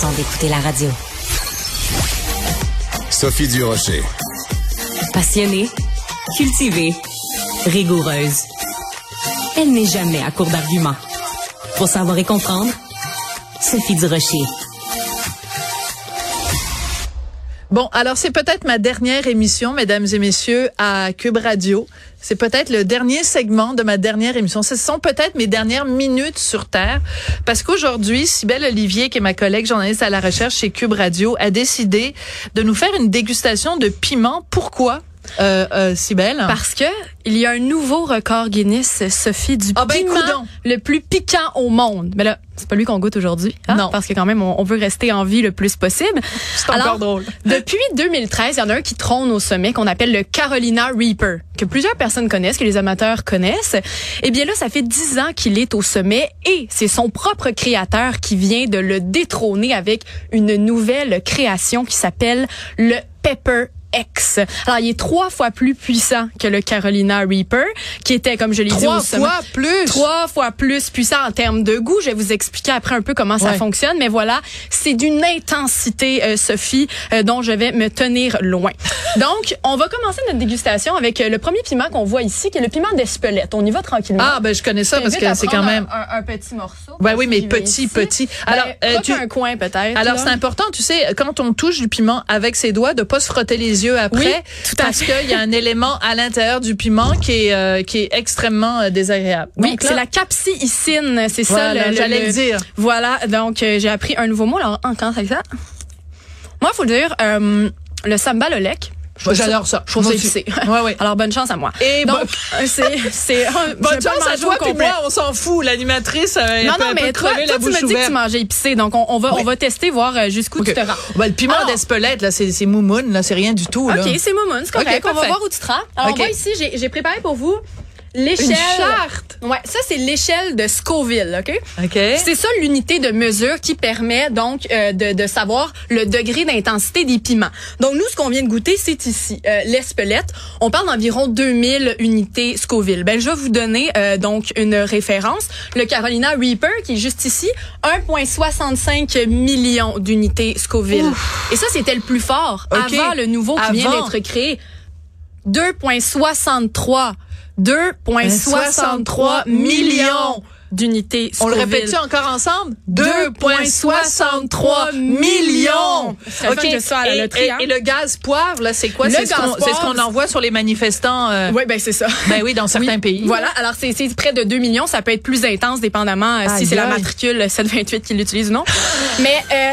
façon d'écouter la radio. Sophie Durocher. Passionnée, cultivée, rigoureuse. Elle n'est jamais à court d'arguments. Pour savoir et comprendre, Sophie Durocher. Bon, alors c'est peut-être ma dernière émission, mesdames et messieurs, à Cube Radio. C'est peut-être le dernier segment de ma dernière émission. Ce sont peut-être mes dernières minutes sur Terre. Parce qu'aujourd'hui, Sybelle Olivier, qui est ma collègue journaliste à la recherche chez Cube Radio, a décidé de nous faire une dégustation de piment. Pourquoi? Euh, euh, Parce que il y a un nouveau record Guinness, Sophie, du ah ben, piment le plus piquant au monde. Mais là, c'est pas lui qu'on goûte aujourd'hui. Hein? Non. Parce que quand même, on, veut rester en vie le plus possible. C'est encore drôle. Depuis 2013, il y en a un qui trône au sommet qu'on appelle le Carolina Reaper, que plusieurs personnes connaissent, que les amateurs connaissent. Eh bien là, ça fait dix ans qu'il est au sommet et c'est son propre créateur qui vient de le détrôner avec une nouvelle création qui s'appelle le Pepper X. Alors, il est trois fois plus puissant que le Carolina Reaper, qui était, comme je l'ai dit, trois fois plus? Trois fois plus puissant en termes de goût. Je vais vous expliquer après un peu comment ça fonctionne, mais voilà, c'est d'une intensité, euh, Sophie, euh, dont je vais me tenir loin. Donc, on va commencer notre dégustation avec euh, le premier piment qu'on voit ici, qui est le piment d'Espelette. On y va tranquillement. Ah, ben je connais ça parce que c'est quand même un, un, petit morceau. Ben oui, mais petit, petit. Ben, Alors, tu un coin peut-être. Alors, c'est important, tu sais, quand on touche du piment avec ses doigts, de pas se frotter les yeux après. Oui, tout parce qu'il y a un élément à l'intérieur du piment qui est, euh, qui est extrêmement euh, désagréable. Oui, c'est la capsicine, c'est ça. J'allais le, dire. Voilà, donc euh, j'ai appris un nouveau mot. Alors, encore avec ça? Moi, il faut le dire, le samba lolek. J'adore ça. Je trouve ça Ouais, ouais. Alors, bonne chance à moi. Et Donc, c'est, c'est, bonne chance à toi puis moi, on s'en fout. L'animatrice, euh, non, non, mais toi, toi tu me dis que tu mangeais épicé. Donc, on, on va, on va tester, voir euh, jusqu'où tu te rends. Ben, le piment d'Espelette, là, c'est, c'est moumoune, là, c'est rien du tout, là. OK, c'est moumoune, c'est correct. on va voir où tu te rends. Alors, moi, ici, j'ai, j'ai préparé pour vous L'échelle. Ouais, ça c'est l'échelle de Scoville, OK? OK. C'est ça l'unité de mesure qui permet donc euh, de, de, savoir le degré d'intensité des piments. Donc nous ce qu'on vient de goûter c'est ici euh, l'espelette. On parle d'environ 2000 unités Scoville. Ben je vais vous donner euh, donc une référence, le Carolina Reaper qui est juste ici, 1.65 millions d'unités Scoville. Et ça c'était le plus fort avant le nouveau qui vient d'être créé. 2.63 2,63 millions d'unités On le répète encore ensemble? 2,63 millions! OK. et, hein? et, le gaz poivre, là, c'est quoi? C'est ce qu'on envoie sur les manifestants. Euh... Oui, ben c'est ça. Ben oui, dans certains pays. Voilà. Alors, c'est près de 2 millions. Ça peut être plus intense, dépendamment euh, si c'est la matricule 728 qui l'utilise ou non. Mais... Euh,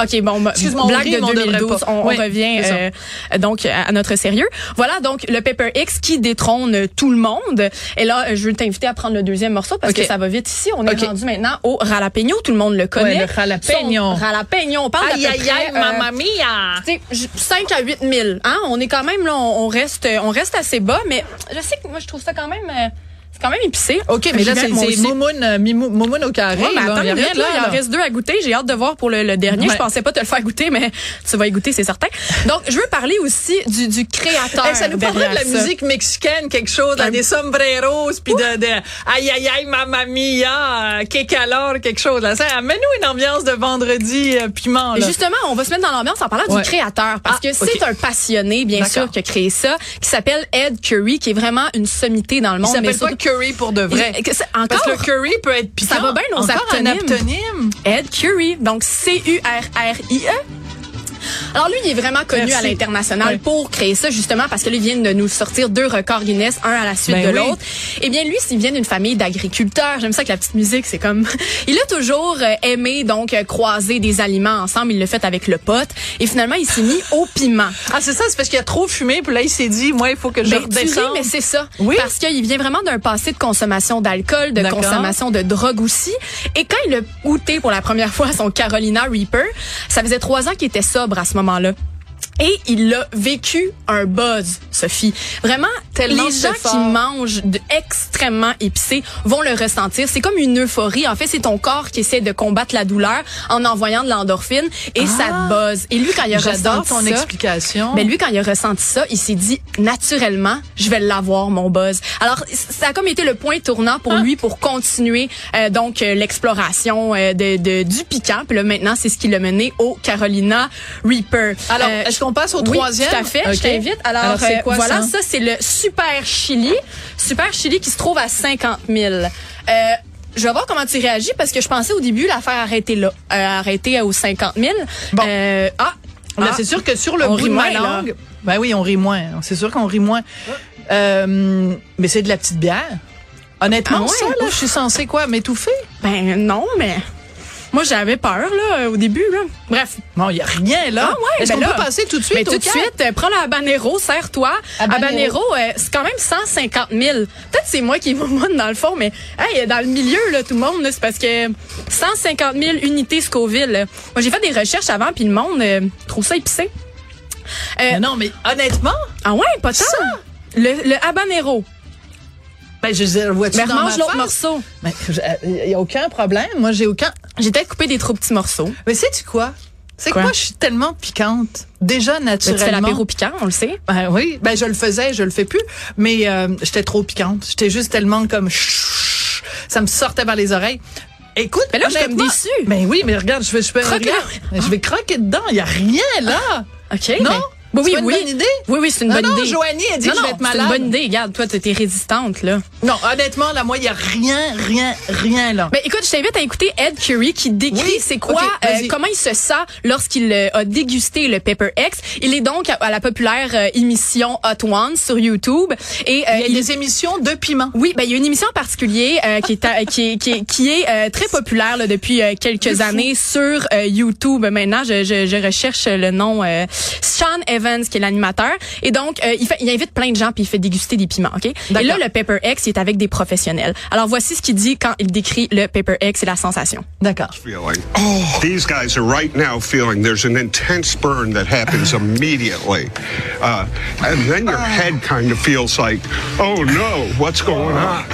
OK, bon, blague de 2012, on, revient euh, donc à notre sérieux. Voilà, donc le Pepper X qui détrône tout le monde. Et là, je veux t'inviter à prendre le deuxième morceau parce que ça va vite ici. On est rendu maintenant au ralapeño. Tout le monde le connaît. le ralapeño. ralapeño. On parle aïe, aïe, aïe, mamma mia. 5 à 8 000. Hein? On est quand même là, on, reste, on reste assez bas, mais je sais que moi, je trouve ça quand même... Euh, quand même épicé. OK, mais là, c'est moumoune, euh, moumoune au carré. mais attends, là, il en reste deux à goûter. J'ai hâte de voir pour le, dernier. Je pensais pas te le faire goûter, mais tu vas y goûter, c'est certain. Donc, je veux parler aussi du, du créateur. ça nous parlerait de la musique mexicaine, quelque chose, là, des sombreros, puis de, de aïe aïe aïe mamma mia, euh, que calor, quelque chose. Là, ça amène-nous une ambiance de vendredi euh, piment. Là. Justement, on va se mettre dans l'ambiance en parlant du créateur, parce ah, que c'est un passionné, bien sûr, qui a créé ça, qui s'appelle Ed Curry, qui est vraiment une sommité dans le monde. Il curry pour de vrai. encore, Parce que le curry peut être piquant. Ça va bien nos aptonyme. Ed Curry. Donc, C-U-R-R-I-E. Alors lui, il est vraiment connu à l'international pour créer ça justement parce que lui vient de nous sortir deux records Guinness, un à la suite ben de l'autre. Eh bien lui, s'il vient d'une famille d'agriculteurs, j'aime ça que la petite musique, c'est comme il a toujours euh, aimé donc euh, croiser des aliments ensemble, il l'a fait avec le pote et finalement il s'est mis au piment. Ah c'est ça, c'est parce qu'il a trop fumé puis là il s'est dit moi il faut que je ben, mais c'est ça. Oui. Parce qu'il vient vraiment d'un passé de consommation d'alcool, de consommation de drogue aussi. Et quand il a goûté pour la première fois son Carolina Reaper, ça faisait trois ans qu'il était sobre à ce moment-là. Et il a vécu un buzz, Sophie. Vraiment, tellement les gens qui mangent de extrêmement épicé vont le ressentir. C'est comme une euphorie. En fait, c'est ton corps qui essaie de combattre la douleur en envoyant de l'endorphine et ça Ah. te buzz. Et lui, quand il a ressenti ton ça, explication. ben lui, quand il a ressenti ça, il s'est dit naturellement, je vais l'avoir mon buzz. Alors ça a comme été le point tournant pour lui pour continuer euh, donc euh, l'exploration euh, de, de- du piquant. Puis là maintenant, c'est ce qui l'a mené au Carolina Reaper. Alors, Euh, qu'on passe au oui, troisième? Tout à fait. Je t'invite. Alors, Alors, c'est euh, quoi voilà, ça? ça, c'est le Super Chili. Super Chili qui se trouve à 50 000. Euh, je vais voir comment tu réagis parce que je pensais au début la faire arrêter là, euh, arrêter aux 50 000. Bon. Euh, ah, Là, ah. c'est sûr que sur le bout de ma là. langue, ben oui, on rit moins. C'est sûr qu'on rit moins. Euh, mais c'est de la petite bière. Honnêtement, Ah ouais? ça, là, je suis censée quoi, m'étouffer? Ben non, mais moi j'avais peur là au début là. Bref. Non, il y a rien là. Ah ouais, Est-ce ben qu'on là, peut passer tout de suite Mais au tout de suite, euh, prends le habanero, serre-toi. Habanero. Euh, c'est quand même 150 000. Peut-être c'est moi qui est moune dans le fond, mais hey, dans le milieu là, tout le monde, c'est parce que 150 000 unités Scoville. là. Moi j'ai fait des recherches avant, puis le monde euh, trouve ça épicé. Euh, Mais non, mais honnêtement, ah ouais, pas tant. Le, le habanero. ben je veux dire, vois-tu Ben, dans ma l'autre morceau. Mais il y a aucun problème. Moi, j'ai aucun. J'ai peut-être coupé des trop petits morceaux. Mais sais-tu quoi? C'est que Quoi? moi, je suis tellement piquante. Déjà, Ben, tu fais naturellement. l'apéro piquant, on le sait. Ben oui, ben je le faisais, je le fais plus, mais euh, j'étais trop piquante. J'étais juste tellement comme ça me sortait par les oreilles. Écoute, Mais là, je suis comme déçue. Ben oui, mais regarde, je vais, je vais, regarde, je vais croquer dedans. Il y a rien là. OK. Non? ben- oui, C'est oui, pas une bonne idée? Oui, oui, c'est une Non, bonne non, idée. Joanie a dit non, que je vais être malade. C'est une bonne idée. Regarde, toi, t'es résistante, là. Non, honnêtement, là, moi, il y a rien, rien, rien là. Mais écoute, je t'invite à écouter Ed Curry qui décrit Oui, c'est quoi, euh, comment il se sent lorsqu'il euh, a dégusté le Pepper X. Il est donc à, à la populaire euh, émission Hot Ones sur YouTube et euh, il y a des émissions de piment. oui, ben il y a une émission en particulier euh, qui est à- qui est qui est, qui est, euh, très populaire là, depuis quelques années sur YouTube. Maintenant, je, je, je recherche le nom euh, Sean Evans qui est l'animateur et donc euh, il fait il invite plein de gens puis il fait déguster des piments, OK? Et là le Pepper X il est avec des professionnels. Alors voici ce qu'il dit quand il décrit le Pepper X et la sensation. D'accord. feeling. These guys are right now feeling there's an intense burn that happens immediately. Uh, and then your head kind of feels like, oh no, what's going on?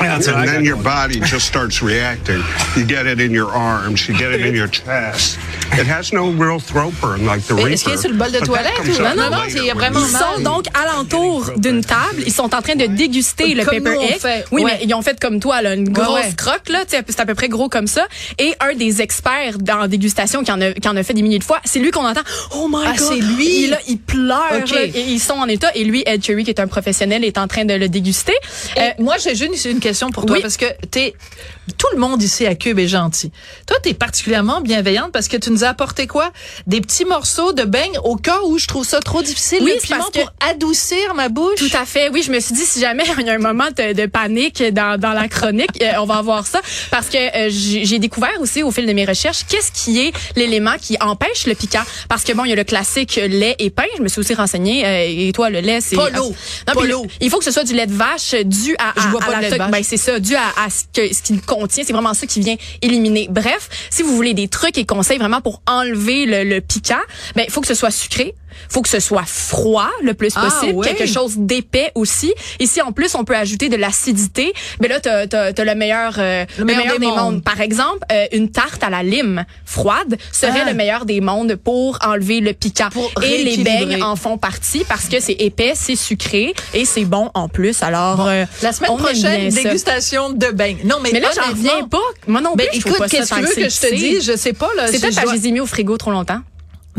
And then your body just starts reacting. You get it in your arms, you get it in your chest. It has no real throat burn like the. Est-ce qu'il est sur le bol de toilette ou non non non, il y a vraiment Ils sont donc alentour d'une table. Ils sont en train de déguster le Comme on X. fait. Oui, Ouais. mais ils ont fait comme toi, là, une grosse ouais. croque, là. tu sais, C'est à peu près gros comme ça. Et un des experts dans dégustation qui en a, qui en a fait des milliers de fois, c'est lui qu'on entend. Oh my Ah, God. c'est lui? Il, là, il pleure. Ok. là, et ils sont en état. Et lui, Ed Cherry, qui est un professionnel, est en train de le déguster. Et Euh, moi, j'ai juste une question pour toi oui. parce que t'es tout le monde ici à Cube est gentil. Toi, t'es particulièrement bienveillante parce que tu nous as apporté quoi? Des petits morceaux de beignes au cas où je trouve ça trop difficile Oui, le piment pour adoucir ma bouche. Tout à fait. Oui, je me suis dit si jamais il y a un moment de, de panique dans, dans la chronique, euh, on va avoir ça parce que euh, j'ai découvert aussi au fil de mes recherches qu'est-ce qui est l'élément qui empêche le piquant parce que bon, il y a le classique lait et pain, je me suis aussi renseignée euh, et toi le lait c'est Pas l'eau. L'eau. Il faut que ce soit du lait de vache dû à, à, Je bois à pas de la lait de vache. ben, c'est ça, dû à, à ce que ce qu'il contient, c'est vraiment ça qui vient éliminer. Bref, si vous voulez des trucs et conseils vraiment pour enlever le, le piquant, ben il faut que ce soit sucré, faut que ce soit froid le plus Ah, possible, quelque chose d'épais aussi. Ici en plus on peut ajouter de l'acidité, mais là t'as as, le meilleur euh, Le meilleur des mondes. Par exemple, euh, une tarte à la lime froide serait Ah. le meilleur des mondes pour enlever le piquant. Pour et les beignes en font partie parce que c'est épais, c'est sucré et c'est bon en plus. Alors euh, La semaine prochaine, dégustation de beignes. Non, mais Mais là, j'en reviens pas. Moi non plus, Ben, je écoute, qu'est-ce que tu veux que je te dise? Je sais pas, là. C'est si peut-être mis au frigo trop longtemps.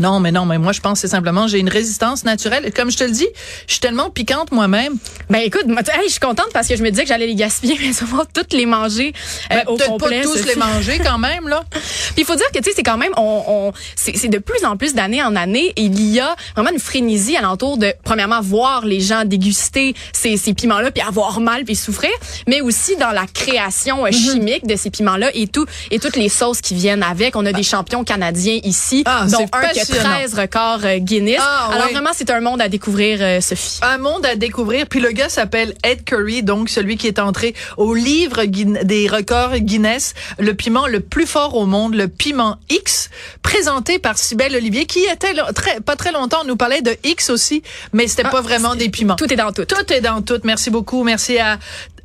Non, mais non, mais moi, je pense que c'est simplement, j'ai une résistance naturelle. Comme je te le dis, je suis tellement piquante moi-même. Ben écoute, moi, hey, je suis contente parce que je me disais que j'allais les gaspiller, mais ça va toutes les manger euh, Ben, au complet. pas tous les manger quand même, là. Puis il faut dire que tu sais c'est quand même on, on c'est de plus en plus d'année en année il y a vraiment une frénésie alentour de premièrement voir les gens déguster ces, ces piments là puis avoir mal puis souffrir mais aussi dans la création euh, Mhm. chimique de ces piments là et tout et toutes les sauces qui viennent avec on a des champions canadiens ici Ah, dont un qui a 13 records euh, Guinness. Ah, Alors vraiment, c'est un monde à découvrir, euh, Sophie. Un monde à découvrir. Puis le gars s'appelle Ed Curry, donc celui qui est entré au livre des records Guinness, le piment le plus fort au monde, le piment X, présenté par Cybelle Olivier, qui était très, pas très longtemps, on nous parlait de X aussi, mais c'était pas vraiment des piments. Tout est dans tout. Tout est dans tout. Merci beaucoup. Merci à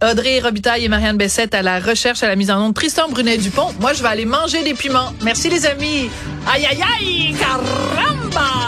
Audrey Robitaille et Marianne Bessette à la recherche, à la mise en onde. Tristan Brunet-Dupont. Moi, je vais aller manger des piments. Merci les amis. Aïe, aïe, aïe, caramba!